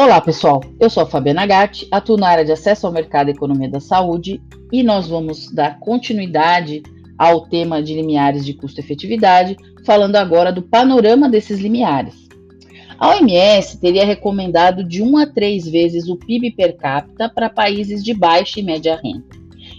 Olá, pessoal. Eu sou a Fabiana Gatti, atuo na área de acesso ao mercado e economia da saúde e nós vamos dar continuidade ao tema de limiares de custo-efetividade, falando agora do panorama desses limiares. A OMS teria recomendado de 1 a 3 vezes o PIB per capita para países de baixa e média renda.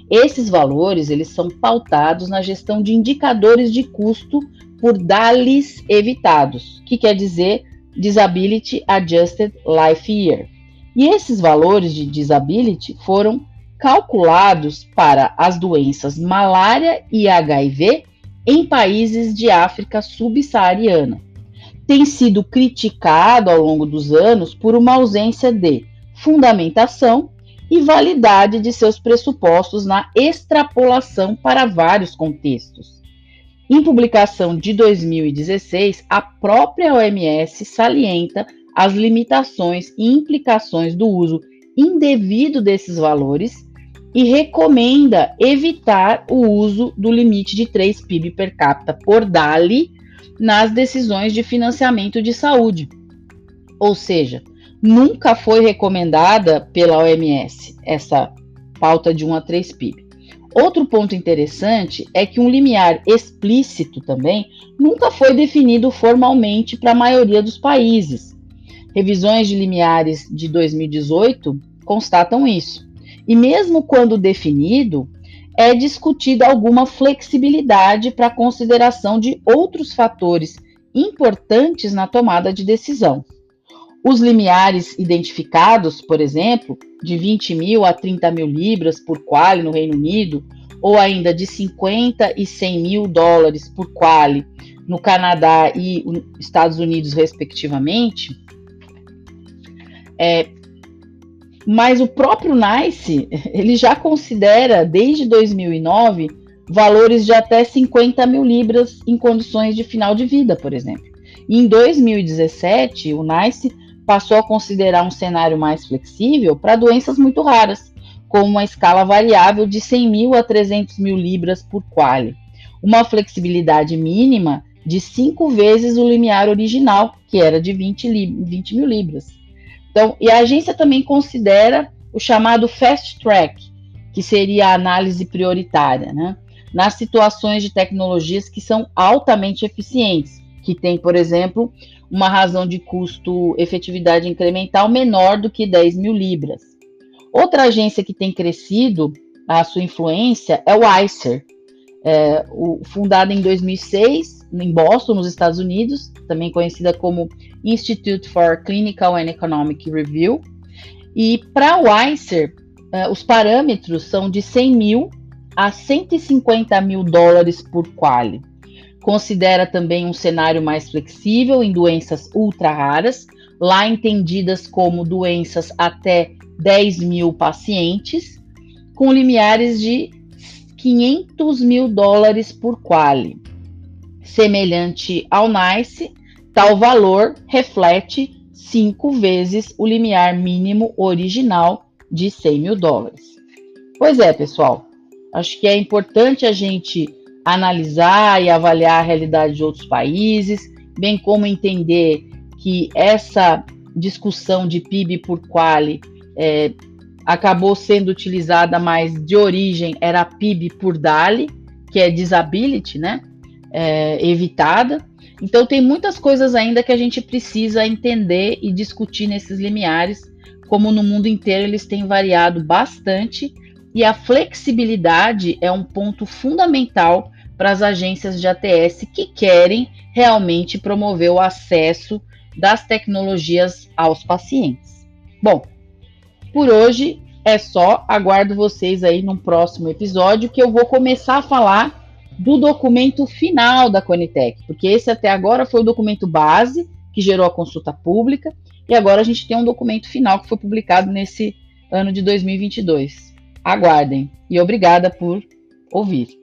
Esses valores eles são pautados na gestão de indicadores de custo por DALIs evitados, que quer dizer Disability Adjusted Life Year. E esses valores de disability foram calculados para as doenças malária e HIV em países de África subsaariana. Tem sido criticado ao longo dos anos por uma ausência de fundamentação e validade de seus pressupostos na extrapolação para vários contextos. Em publicação de 2016, a própria OMS salienta as limitações e implicações do uso indevido desses valores e recomenda evitar o uso do limite de 3 PIB per capita por DALI nas decisões de financiamento de saúde. Ou seja, nunca foi recomendada pela OMS essa pauta de 1 a 3 PIB. Outro ponto interessante é que um limiar explícito também nunca foi definido formalmente para a maioria dos países. Revisões de limiares de 2018 constatam isso. E mesmo quando definido, é discutida alguma flexibilidade para consideração de outros fatores importantes na tomada de decisão. Os limiares identificados, por exemplo, de 20 mil a 30 mil libras por quali no Reino Unido, ou ainda de 50 e 100 mil dólares por quali no Canadá e Estados Unidos, respectivamente, é, mas o próprio NICE ele já considera desde 2009 valores de até 50 mil libras em condições de final de vida, por exemplo. E em 2017, o NICE passou a considerar um cenário mais flexível para doenças muito raras, como uma escala variável de 100 mil a 300 mil libras por quali, uma flexibilidade mínima de cinco vezes o limiar original, que era de 20, 20 mil libras. Então, e a agência também considera o chamado fast track, que seria a análise prioritária, né? nas situações de tecnologias que são altamente eficientes, que tem, por exemplo, uma razão de custo-efetividade incremental menor do que 10 mil libras. Outra agência que tem crescido a sua influência é o ICER, é, o, fundada em 2006 em Boston, nos Estados Unidos, também conhecida como Institute for Clinical and Economic Review. E para o ICER, é, os parâmetros são de 100 mil a 150 mil dólares por quali. Considera também um cenário mais flexível em doenças ultra raras, lá entendidas como doenças até 10 mil pacientes, com limiares de 500 mil dólares por quali. Semelhante ao NICE, tal valor reflete cinco vezes o limiar mínimo original de 100 mil dólares. Pois é, pessoal, acho que é importante a gente analisar e avaliar a realidade de outros países, bem como entender que essa discussão de PIB por quali é, acabou sendo utilizada, mas de origem era PIB por DALI, que é disability, né? É, evitada. Então tem muitas coisas ainda que a gente precisa entender e discutir nesses limiares, como no mundo inteiro eles têm variado bastante e a flexibilidade é um ponto fundamental para as agências de ATS que querem realmente promover o acesso das tecnologias aos pacientes. Bom, por hoje é só. Aguardo vocês aí no próximo episódio que eu vou começar a falar do documento final da Conitec, porque esse até agora foi o documento base que gerou a consulta pública e agora a gente tem um documento final que foi publicado nesse ano de 2022. Aguardem e obrigada por ouvir.